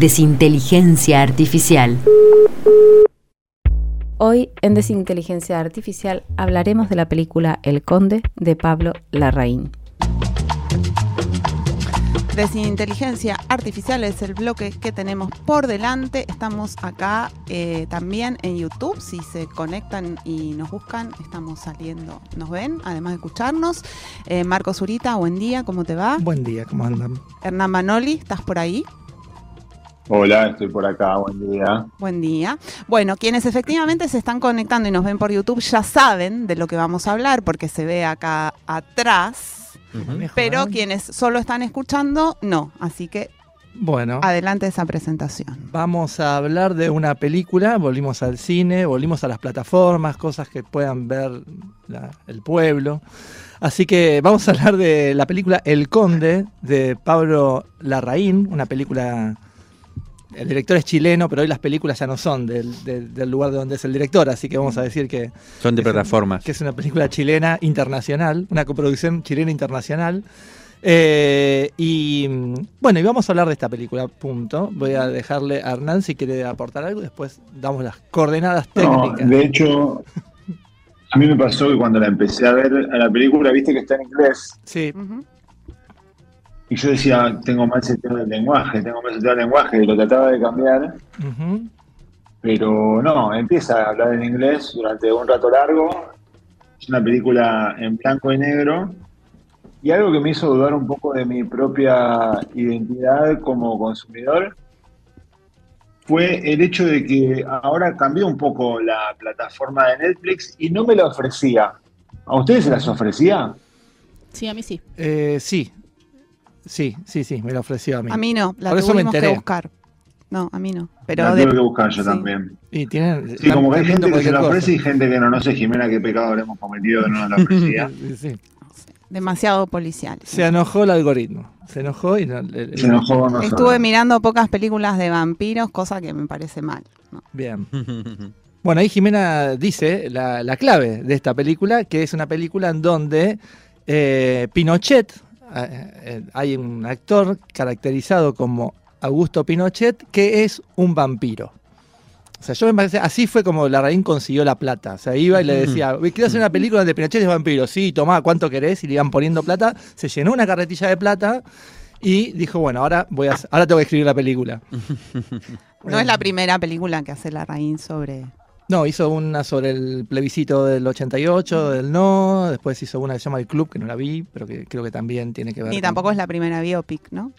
Desinteligencia Artificial. Hoy en Desinteligencia Artificial hablaremos de la película El Conde de Pablo Larraín. Desinteligencia Artificial es el bloque que tenemos por delante. Estamos acá eh, también en YouTube. Si se conectan y nos buscan, estamos saliendo, nos ven, además de escucharnos. Eh, Marco Zurita, buen día, ¿cómo te va? Buen día, ¿cómo andan? Hernán Manoli, ¿estás por ahí? Hola, estoy por acá, buen día. Buen día. Bueno, quienes efectivamente se están conectando y nos ven por YouTube ya saben de lo que vamos a hablar porque se ve acá atrás, pero quienes solo están escuchando, no. Así que Bueno, adelante esa presentación. vamos a hablar de una película, volvimos al cine, volvimos a las plataformas, cosas que puedan ver la- el pueblo. Así que vamos a hablar de la película El Conde de Pablo Larraín, una película... El director es chileno, pero hoy las películas ya no son del, del- del lugar de donde es el director, así que vamos a decir que, Son de Es un- plataformas. que es una película chilena internacional, una coproducción chilena internacional. Eh, y mm, bueno, y vamos a hablar de esta película, punto. Voy a dejarle a Hernán si quiere aportar algo, después damos las coordenadas No, técnicas. de hecho, a mí me pasó que cuando la empecé a ver a la película, viste que está en inglés, Sí, Ujú. Y yo decía, tengo mal seteado el lenguaje, tengo mal seteado el lenguaje, y lo trataba de cambiar, pero no, empieza a hablar en inglés durante un rato largo. Es una película en blanco y negro. Y algo que me hizo dudar un poco de mi propia identidad como consumidor fue el hecho de que ahora cambió un poco la plataforma de Netflix y no me la ofrecía. ¿A ustedes se las ofrecía? Sí, a mí sí. eh, sí, sí, sí, sí, me lo ofreció a mí. A mí no, la Por eso me tuvimos que enteré. buscar. No, a mí no. Pero la de- tuve que buscar yo sí. también. Y tienen, Sí, como que hay gente que se la ofrece y gente que no. No sé, Jimena, qué pecado habremos cometido que no nos la ofrecía. Sí, demasiado policial. Se enojó el algoritmo. Se enojó y no, le- Se enojó con nosotros. Estuve mirando pocas películas de vampiros, cosa que me parece mal. ¿no? Bien. Bueno, ahí Jimena dice la, la clave de esta película, que es una película en donde eh, Pinochet, hay un actor caracterizado como Augusto Pinochet, que es un vampiro. O sea, yo me parece, así fue como Larraín consiguió la plata. O sea, iba y le decía, quiero hacer una película donde Pinochet es vampiro. Sí, tomá, ¿cuánto querés? Y le iban poniendo plata. Se llenó una carretilla de plata y dijo, bueno, ahora, voy a, ahora tengo que escribir la película. No es la primera película que hace la raíz sobre. No, hizo una sobre el plebiscito del 88, del no, después hizo una que se llama El Club, que no la vi, pero que creo que también tiene que ver Y con- tampoco es la primera biopic, ¿no?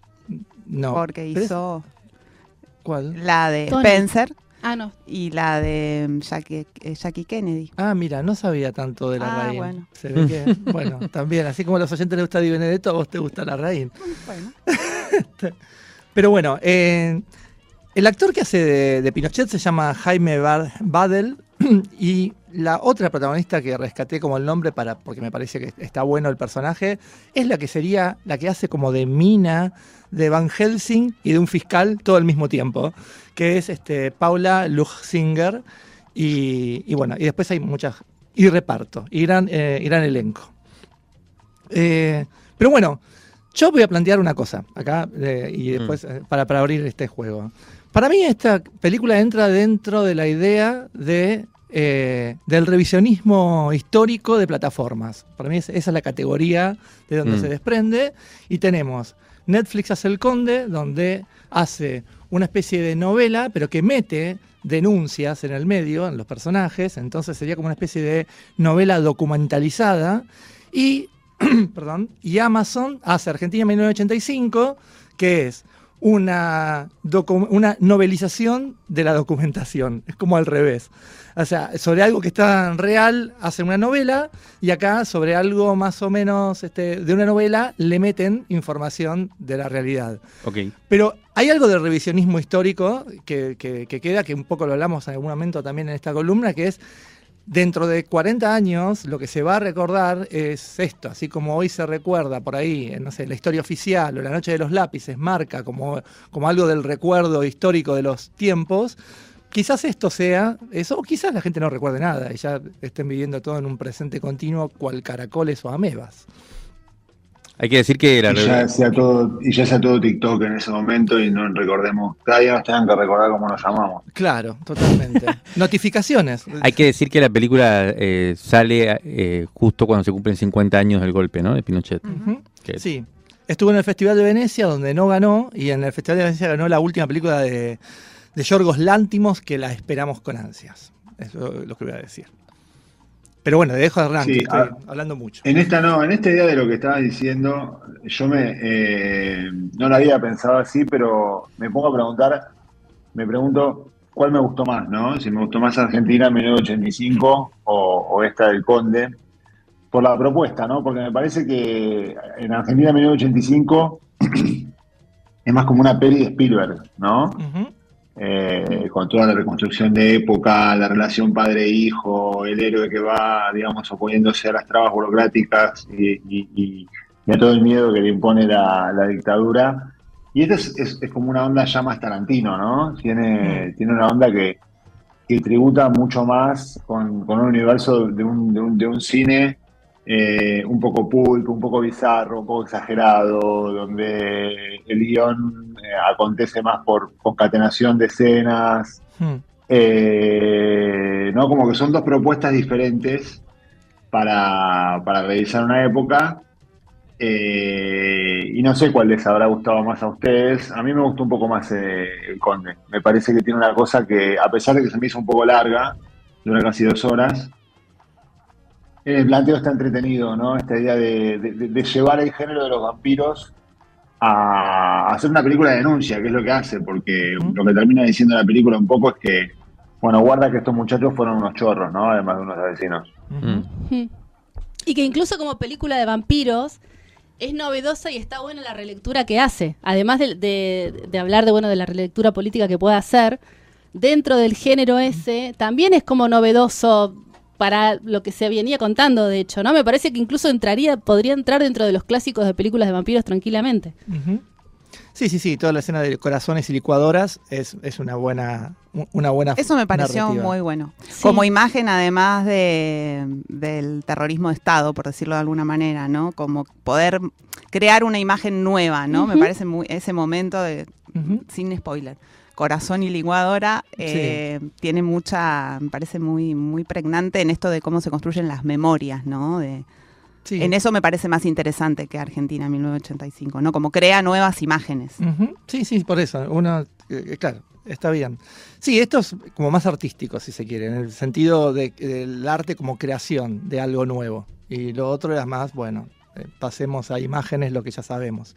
No, Porque hizo ¿Cuál? la de Tony. Spencer Ah, no. y la de mm, Jackie, eh, Jackie Kennedy. Ah, mira, no sabía tanto de la Ah, raíz. bueno. Se ve que, bueno, también, así como a los oyentes les gusta Di Benedetto, a vos te gusta la raíz. Bueno. Pero bueno, eh, el actor que hace de, de Pinochet se llama Jaime Bar- Badel y la otra protagonista que rescaté como el nombre para porque me parece que está bueno el personaje es la que sería la que hace como de Mina, de Van Helsing y de un fiscal todo al mismo tiempo, que es este Paula Luchsinger y, y bueno, y después hay muchas y reparto, y gran, eh, y gran elenco. Eh, pero bueno, yo voy a plantear una cosa acá eh, y después eh, para, para abrir este juego. Para mí esta película entra dentro de la idea de, eh, del revisionismo histórico de plataformas. Para mí es- esa es la categoría de donde Mm. se desprende. Y tenemos Netflix hace el conde, donde hace una especie de novela, pero que mete denuncias en el medio, en los personajes. Entonces sería como una especie de novela documentalizada. Y perdón, y Amazon hace Argentina 1985, que es una, una novelización de la documentación. Es como al revés. O sea, sobre algo que está real hacen una novela y acá sobre algo más o menos este, de una novela le meten información de la realidad. Ok. Pero hay algo de revisionismo histórico que, que- que queda, que un poco lo hablamos en algún momento también en esta columna, que es dentro de 40 años lo que se va a recordar es esto, así como hoy se recuerda por ahí, en, no sé, la historia oficial o la noche de los lápices marca como, como algo del recuerdo histórico de los tiempos. Quizás esto sea eso, o quizás la gente no recuerde nada y ya estén viviendo todo en un presente continuo, cual caracoles o amebas. Hay que decir que la Y ya, sea todo, y ya sea todo TikTok en ese momento y no recordemos, cada día nos tengan que recordar cómo nos llamamos. Claro, totalmente. Notificaciones. Hay que decir que la película eh, sale eh, justo cuando se cumplen 50 años del golpe, ¿no? De Pinochet. Sí. Estuvo en el Festival de Venecia, donde no ganó, y en el Festival de Venecia ganó la última película de, de Yorgos Lántimos, que la esperamos con ansias. Eso es lo que voy a decir. Pero bueno, dejo de Sí, estoy hablando mucho. En esta no, en esta idea de lo que estabas diciendo, yo me eh, no la había pensado así, pero me pongo a preguntar, me pregunto cuál me gustó más, ¿no? Si me gustó más Argentina 1985 o, o esta del Conde, por la propuesta, ¿no? Porque me parece que en Argentina 1985 es más como una peli de Spielberg, ¿no? Ujú. Eh, con toda la reconstrucción de época, la relación padre-hijo, el héroe que va, digamos, oponiéndose a las trabas burocráticas y, y- y- y a todo el miedo que le impone la, la dictadura. Y este es, es- es como una onda ya más Tarantino, ¿no? Tiene, tiene una onda que, que tributa mucho más con, con un universo de un, de un, de un cine eh, un poco pulp, un poco bizarro, un poco exagerado, donde el guion eh, acontece más por concatenación de escenas, Hmm. eh, ¿no? Como que son dos propuestas diferentes para, para revisar una época. eh, y no sé cuál les habrá gustado más a ustedes. A mí me gustó un poco más eh, El Conde. Me parece que tiene una cosa que, a pesar de que se me hizo un poco larga, dura casi dos horas, el planteo está entretenido, ¿no? Esta idea de, de- de- de llevar el género de los vampiros a hacer una película de denuncia, que es lo que hace, porque lo que termina diciendo la película un poco es que, bueno, guarda que estos muchachos fueron unos chorros, ¿no? Además de unos asesinos. Mm. Y que incluso como película de vampiros es novedosa y está buena la relectura que hace. Además de, de- de hablar de bueno de la relectura política que puede hacer, dentro del género ese también es como novedoso para lo que se venía contando, de hecho, ¿no? Me parece que incluso entraría, podría entrar dentro de los clásicos de películas de vampiros tranquilamente. Sí, sí, sí, toda la escena de corazones y licuadoras es, es una buena una buena Eso me pareció narrativa. muy bueno. Sí. Como imagen, además de, del terrorismo de Estado, por decirlo de alguna manera, ¿no? Como poder crear una imagen nueva, ¿no? Me parece muy, ese momento de, sin spoiler. Corazón y licuadora eh, tiene mucha, me parece muy, muy pregnante en esto de cómo se construyen las memorias, ¿no? De, Sí. En eso me parece más interesante que Argentina 1985, ¿no? Como crea nuevas imágenes. Sí, sí, por eso. Uno, eh, claro, está bien. Sí, esto es como más artístico, si se quiere, en el sentido de- del arte como creación de algo nuevo. Y lo otro era más, bueno, eh, pasemos a imágenes lo que ya sabemos.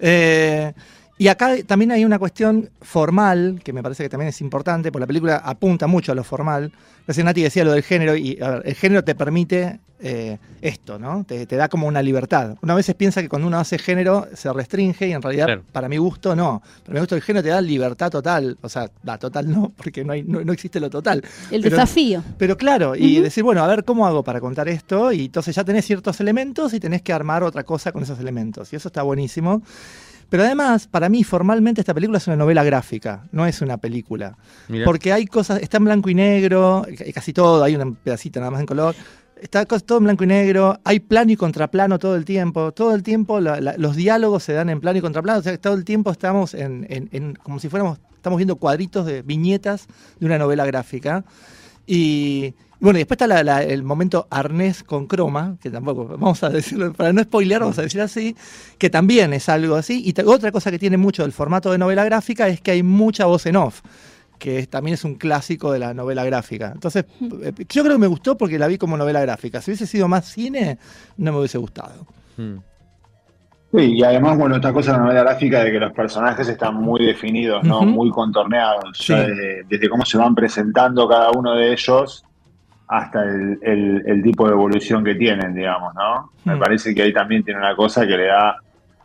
Eh, y acá también hay una cuestión formal, que me parece que también es importante, porque la película apunta mucho a lo formal. Recién Nati decía lo del género, y a ver, el género te permite eh, esto, ¿no? Te, te da como una libertad. Una veces piensa que cuando uno hace género se restringe y en realidad, Claro. para mi gusto, no. Para mi gusto, el género te da libertad total. O sea, la total no, porque no, hay, no, no existe lo total. El Pero- desafío. Pero claro, y Ujú. decir, bueno, a ver cómo hago para contar esto, y entonces ya tenés ciertos elementos y tenés que armar otra cosa con esos elementos, y eso está buenísimo. Pero además, para mí, formalmente esta película es una novela gráfica, no es una película. Mirá. Porque hay cosas, está en blanco y negro, c- casi todo, hay un pedacito nada más en color. Está todo en blanco y negro, hay plano y contraplano todo el tiempo. Todo el tiempo la- la- los diálogos se dan en plano y contraplano. O sea, todo el tiempo estamos en, en- en- como si fuéramos, estamos viendo cuadritos de viñetas de una novela gráfica. Y bueno, y después está la- la- el momento arnés con croma, que tampoco, vamos a decirlo, para no spoilear, vamos a decir así, que también es algo así. Y otra cosa que tiene mucho el formato de novela gráfica es que hay mucha voz en off que es- también es un clásico de la novela gráfica. Entonces, eh, yo creo que me gustó porque la vi como novela gráfica. Si hubiese sido más cine, no me hubiese gustado. Mm. Sí, y además, bueno, esta cosa de la novela gráfica de que los personajes están muy definidos, ¿no? Muy contorneados, Sí. ya desde, desde cómo se van presentando cada uno de ellos hasta el, el- el tipo de evolución que tienen, digamos, ¿no? Me Hmm. parece que ahí también tiene una cosa que le da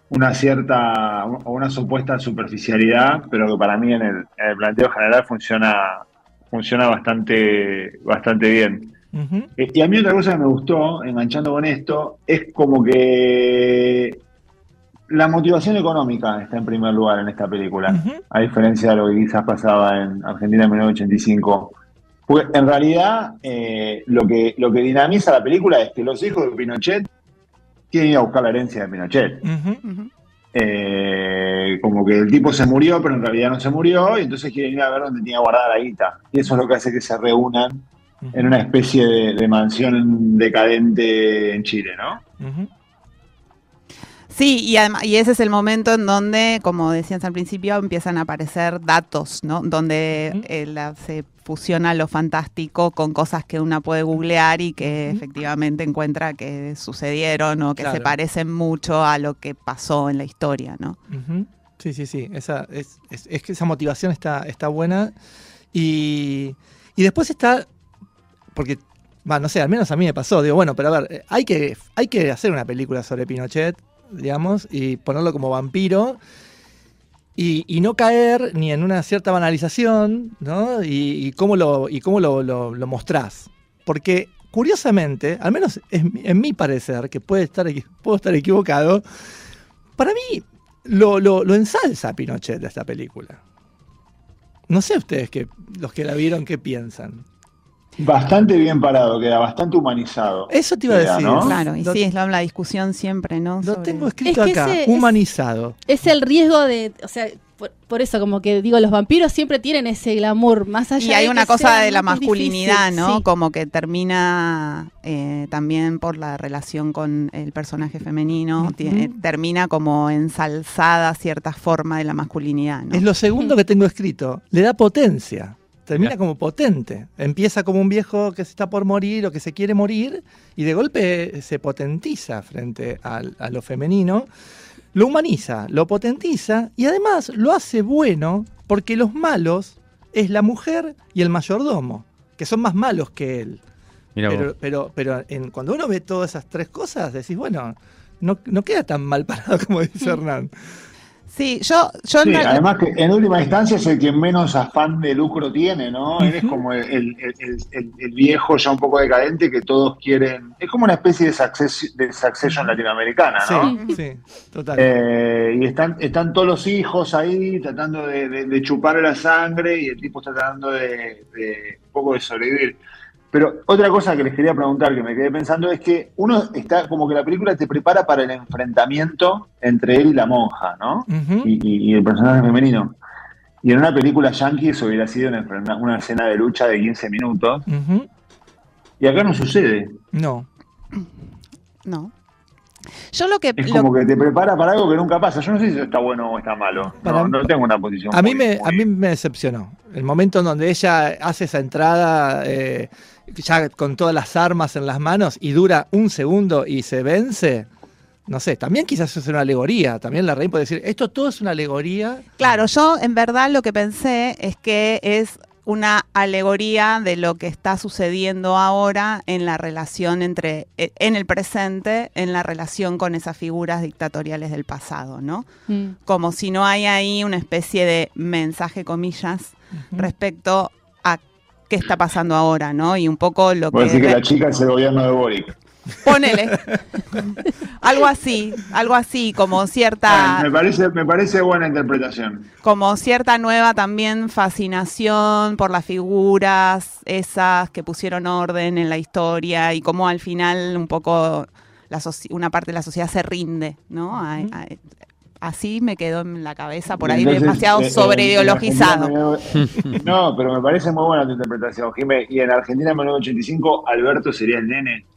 una cierta o una supuesta superficialidad, pero que para mí en el, en el planteo general funciona, funciona bastante, bastante bien. Eh, Y a mí otra cosa que me gustó, enganchando con esto, es como que la motivación económica está en primer lugar en esta película, a diferencia de lo que quizás pasaba en Argentina en 1985. Porque en realidad eh, lo, que, lo que dinamiza la película es que los hijos de Pinochet quieren ir a buscar la herencia de Pinochet. Eh, como que el tipo se murió, pero en realidad no se murió, y entonces quieren ir a ver dónde tenía guardada la guita. Y eso es lo que hace que se reúnan en una especie de, de mansión decadente en Chile, ¿no? Sí, y, además, y ese es el momento en donde, como decías al principio, empiezan a aparecer datos, ¿no? Donde eh, la- se fusiona lo fantástico con cosas que una puede googlear y que efectivamente encuentra que sucedieron o que se parecen mucho a lo que pasó en la historia, ¿no? Sí, sí, sí. Esa, es, es- es que esa motivación está, está buena. Y, y después está. Porque, va, no sé, al menos a mí me pasó. Digo, bueno, pero a ver, eh, hay que, hay que hacer una película sobre Pinochet, digamos, y ponerlo como vampiro. Y, y no caer ni en una cierta banalización, ¿no? Y, cómo lo, y cómo lo, lo- mostrás. Porque, curiosamente, al menos en, mi- parecer, que puede estar, puedo estar equivocado, para mí lo, lo, ensalza Pinochet de esta película. No sé ustedes, que, los que la vieron, qué piensan. Bastante bien parado, queda bastante humanizado. Eso te iba a decir. ¿no? Claro, y Lo- sí, es la, la discusión siempre, ¿no? Lo Sobre- tengo escrito Es que acá, ese humanizado. Es el riesgo de, o sea, por, por eso como que digo, los vampiros siempre tienen ese glamour, más allá Y hay de una que cosa de la masculinidad, difícil, ¿no? sí. Como que termina eh, también por la relación con el personaje femenino, tiene- termina como ensalzada cierta forma de la masculinidad, ¿no? Es lo segundo que tengo escrito. Le da potencia. Termina como potente. Empieza como un viejo que se está por morir o que se quiere morir y de golpe se potentiza frente al- a lo femenino. Lo humaniza, lo potentiza y además lo hace bueno porque los malos es la mujer y el mayordomo, que son más malos que él. Pero, pero, pero en- cuando uno ve todas esas tres cosas, decís, bueno, no, no queda tan mal parado como dice Hernán. Sí, yo, yo Sí, además que en última instancia es el que menos afán de lucro tiene, ¿no? Él es como el, el- el- el- el viejo ya un poco decadente que todos quieren. Es como una especie de, success- de succession latinoamericana, ¿no? Sí, sí, total. Eh, y están, están todos los hijos ahí tratando de, de, de chupar la sangre y el tipo está tratando de, de un poco de sobrevivir. Pero otra cosa que les quería preguntar, que me quedé pensando, es que uno está como que la película te prepara para el enfrentamiento entre él y la monja, ¿no? Y, y- y el personaje femenino. Y en una película yankee eso hubiera sido una, escena de lucha de 15 minutos. Y acá no sucede. No. no. Yo lo que Es lo- como que te prepara para algo que nunca pasa. Yo no sé si eso está bueno o está malo. No, mí- no tengo una posición. A mí, muy- me, muy- a mí me decepcionó. El momento en donde ella hace esa entrada, eh, ya con todas las armas en las manos, y dura un segundo y se vence. No sé, también quizás es una alegoría. También la reina puede decir, esto todo es una alegoría. Claro, yo en verdad lo que pensé es que es una alegoría de lo que está sucediendo ahora en la relación entre, eh, en el presente, en la relación con esas figuras dictatoriales del pasado, ¿no? Mm. Como si no hay ahí una especie de mensaje, comillas, respecto a qué está pasando ahora, ¿no? Y un poco lo Voy que... decir que la chica es el gobierno de Boric. Ponele. algo así, algo así, como cierta... Ah, me, parece, me parece buena interpretación. como cierta nueva también fascinación por las figuras esas que pusieron orden en la historia y cómo al final un poco la una parte de la sociedad se rinde, ¿no? A- a- así me quedó en la cabeza, por ahí Entonces, demasiado eh, eh, sobreideologizado. No, pero me parece muy buena tu interpretación, Jimé. Y en Argentina en 1985, Alberto sería el nene.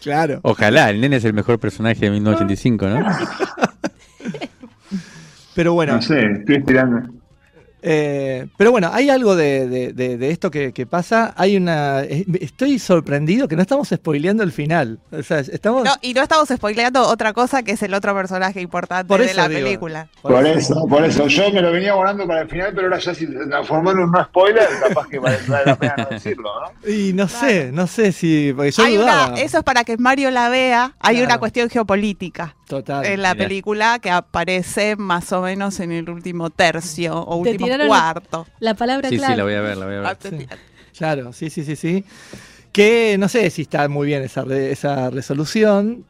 Claro. Ojalá, el nene es el mejor personaje de 1985, ¿no? Pero bueno, No sé, estoy estirando. Eh, pero bueno, hay algo de, de- de- de esto que, que pasa. Hay una. eh, Estoy sorprendido que no estamos spoileando el final. O sea, estamos. No, y no estamos spoileando otra cosa que es el otro personaje importante Por de la digo. película. Por eso, por eso. Yo me lo venía guardando para el final, pero ahora ya si se transformó en un no spoiler, capaz que vale vale la pena no decirlo, ¿no? Y no sé, no sé si. Porque yo Hay dudaba. una, eso es para que Mario la vea. Hay Claro. una cuestión geopolítica Total. en la Mirá. película que aparece más o menos en el último tercio o Te último cuarto. La palabra Sí, clave. sí, la voy a ver, la voy a ver. Sí. Claro, sí, sí, sí, sí. Que no sé si está muy bien esa, re- esa resolución.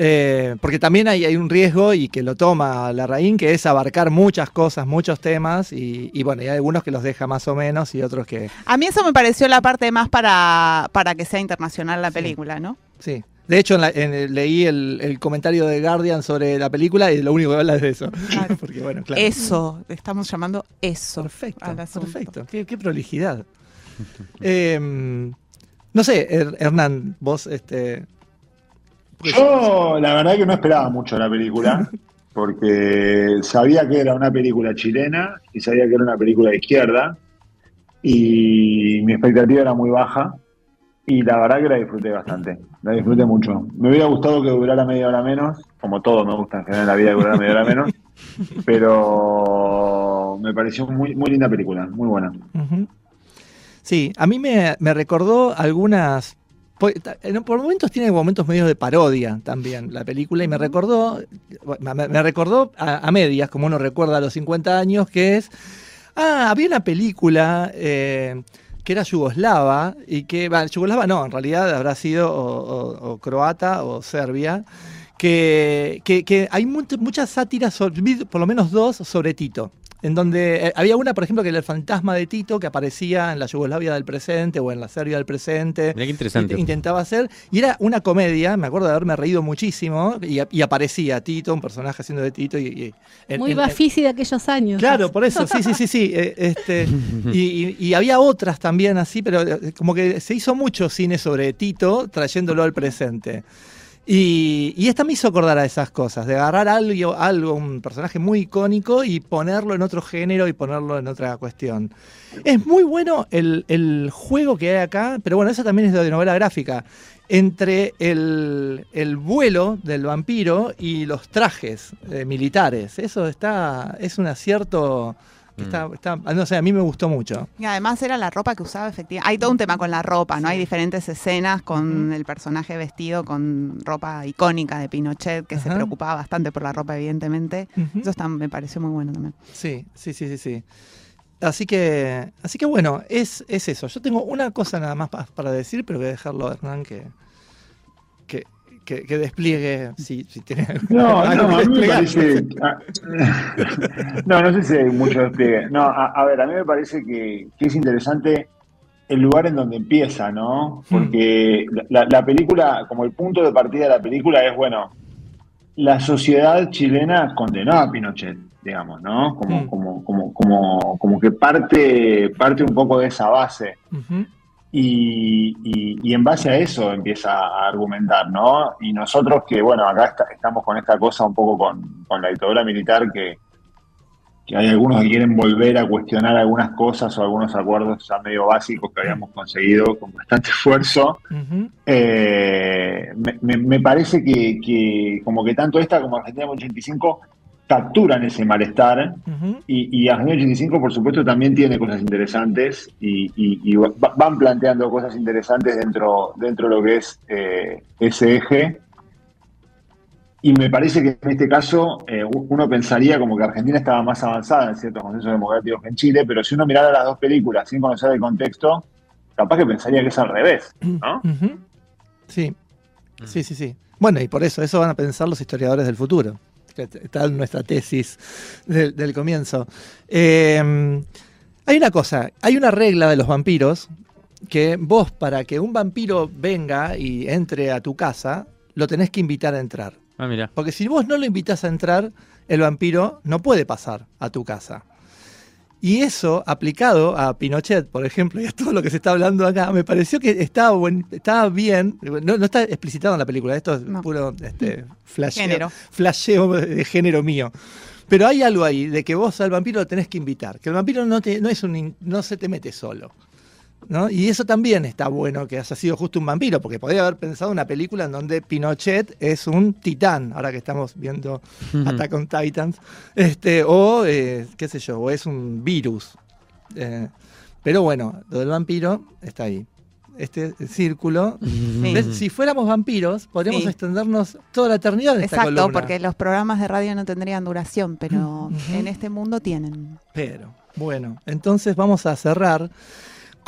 eh, porque también hay, hay un riesgo y que lo toma la Larraín, que es abarcar muchas cosas, muchos temas, y, y bueno, y hay algunos que los deja más o menos y otros que A mí eso me pareció la parte más para, para que sea internacional la película, ¿no? sí. De hecho, en la- en el- leí el, el comentario de Guardian sobre la película y lo único que habla es de eso. Claro. Porque bueno, claro. Eso, estamos llamando eso. Perfecto, perfecto. Qué, qué prolijidad. Eh, no sé, Her- Hernán, vos, este. porque- Yo, la verdad que no esperaba mucho la película, porque sabía que era una película chilena y sabía que era una película de izquierda, y mi expectativa era muy baja, y la verdad que la disfruté bastante, la disfruté mucho. Me hubiera gustado que durara media hora menos, como todo me gusta en general en la vida que durara media hora menos, pero me pareció muy, muy linda película, muy buena. Sí, a mí me, me recordó algunas. en- Por momentos tiene momentos medio de parodia también la película y me recordó, me, me recordó a, a medias, como uno recuerda a los 50 años, que es, ah, había una película eh, que era yugoslava y que, bueno, yugoslava no, en realidad habrá sido o, croata o serbia, que, que- que hay mu- muchas sátiras, por lo menos dos, sobre Tito. En donde eh, había una, por ejemplo, que era el fantasma de Tito, que aparecía en la Yugoslavia del presente o en la Serbia del presente. Mirá qué interesante. Int- Intentaba hacer. Y era una comedia, me acuerdo de haberme reído muchísimo. Y, y aparecía Tito, un personaje haciendo de Tito. Y, y- en- Muy Bafisi de aquellos años. Claro, por eso, sí, sí, sí, sí. eh, este, y, y- y había otras también así, pero eh, como que se hizo mucho cine sobre Tito trayéndolo al presente. Y, esta me hizo acordar a esas cosas, de agarrar algo, algo, un personaje muy icónico y ponerlo en otro género y ponerlo en otra cuestión. Es muy bueno el, el juego que hay acá, pero bueno, eso también es de novela gráfica, entre el, el vuelo del vampiro y los trajes eh, militares. Eso está, es un acierto está, está- no sé, a mí me gustó mucho. Y además era la ropa que usaba efectivamente. Hay todo un tema con la ropa, ¿no? Hay diferentes escenas con el personaje vestido con ropa icónica de Pinochet, que se preocupaba bastante por la ropa, evidentemente. Eso está- me pareció muy bueno también. Sí, sí, sí, sí, sí. Así que, así que bueno, es, es eso. Yo tengo una cosa nada más pa- para decir, pero voy a dejarlo a Hernán que, que, despliegue si, si tiene No, algo no, que a mí me parece. no, no sé si hay mucho despliegue. No, a, a ver, a mí me parece que, que es interesante el lugar en donde empieza, ¿no? Porque la, la película, como el punto de partida de la película es, bueno, la sociedad chilena condenó a Pinochet, digamos, ¿no? Como, Mm. como, como, como, como que parte, parte un poco de esa base. Y, y- y en base a eso empieza a argumentar, ¿no? Y nosotros que, bueno, acá está- estamos con esta cosa un poco con, con la dictadura militar, que, que hay algunos que quieren volver a cuestionar algunas cosas o algunos acuerdos ya medio básicos que habíamos conseguido con bastante esfuerzo. Eh, me, me- me parece que, que como que tanto esta como Argentina 85 capturan ese malestar y, y Argentina 85, por supuesto, también tiene cosas interesantes y, y- y va- van planteando cosas interesantes dentro, dentro de lo que es eh, ese eje. Y me parece que en este caso eh, uno pensaría como que Argentina estaba más avanzada en ciertos consensos democráticos que en Chile, pero si uno mirara las dos películas sin conocer el contexto, capaz que pensaría que es al revés, ¿no? Sí, sí, sí, sí. Bueno, y por eso, eso van a pensar los historiadores del futuro. Está en nuestra tesis del, del comienzo. Eh, hay una cosa, hay una regla de los vampiros que vos para que un vampiro venga y entre a tu casa, lo tenés que invitar a entrar. Ah, mira. Porque si vos no lo invitas a entrar, el vampiro no puede pasar a tu casa. Y eso, aplicado a Pinochet, por ejemplo, y a todo lo que se está hablando acá, me pareció que estaba, buen- estaba bien. No, no está explicitado en la película, esto es No. puro este, flasheo, Género. flasheo de género mío. Pero hay algo ahí de que vos al vampiro lo tenés que invitar, que el vampiro no, te, no, es un, no se te mete solo. ¿No? Y eso también está bueno que haya sido justo un vampiro, porque podría haber pensado una película en donde Pinochet es un titán, ahora que estamos viendo Attack on Titans, este, o eh, qué sé yo, o es un virus. Eh, pero bueno, lo del vampiro está ahí. Este círculo. Sí. ¿Ves? Si fuéramos vampiros, podríamos Sí. extendernos toda la eternidad en esta Exacto, columna. porque los programas de radio no tendrían duración, pero en este mundo tienen. Pero, bueno, entonces vamos a cerrar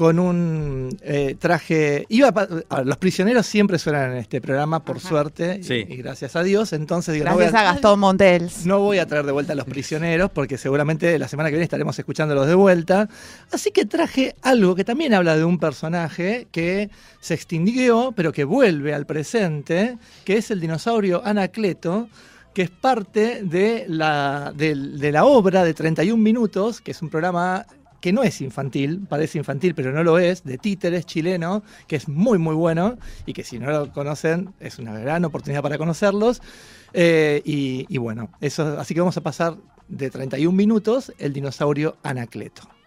con un eh, traje. Iba a los prisioneros siempre suenan en este programa, por Ajá. suerte, y- Sí. y, gracias a Dios. Entonces, digo, no voy Gracias a- a Gastón Montels. No voy a traer de vuelta a los prisioneros porque seguramente la semana que viene estaremos escuchándolos de vuelta. Así que traje algo que también habla de un personaje que se extinguió, pero que vuelve al presente, que es el dinosaurio Anacleto, que es parte de la, de la obra de 31 minutos, que es un programa que no es infantil, parece infantil, pero no lo es, de títeres chileno, que es muy, muy bueno y que si no lo conocen es una gran oportunidad para conocerlos. Eh, y, y bueno, eso, así que vamos a pasar de 31 minutos el dinosaurio Anacleto.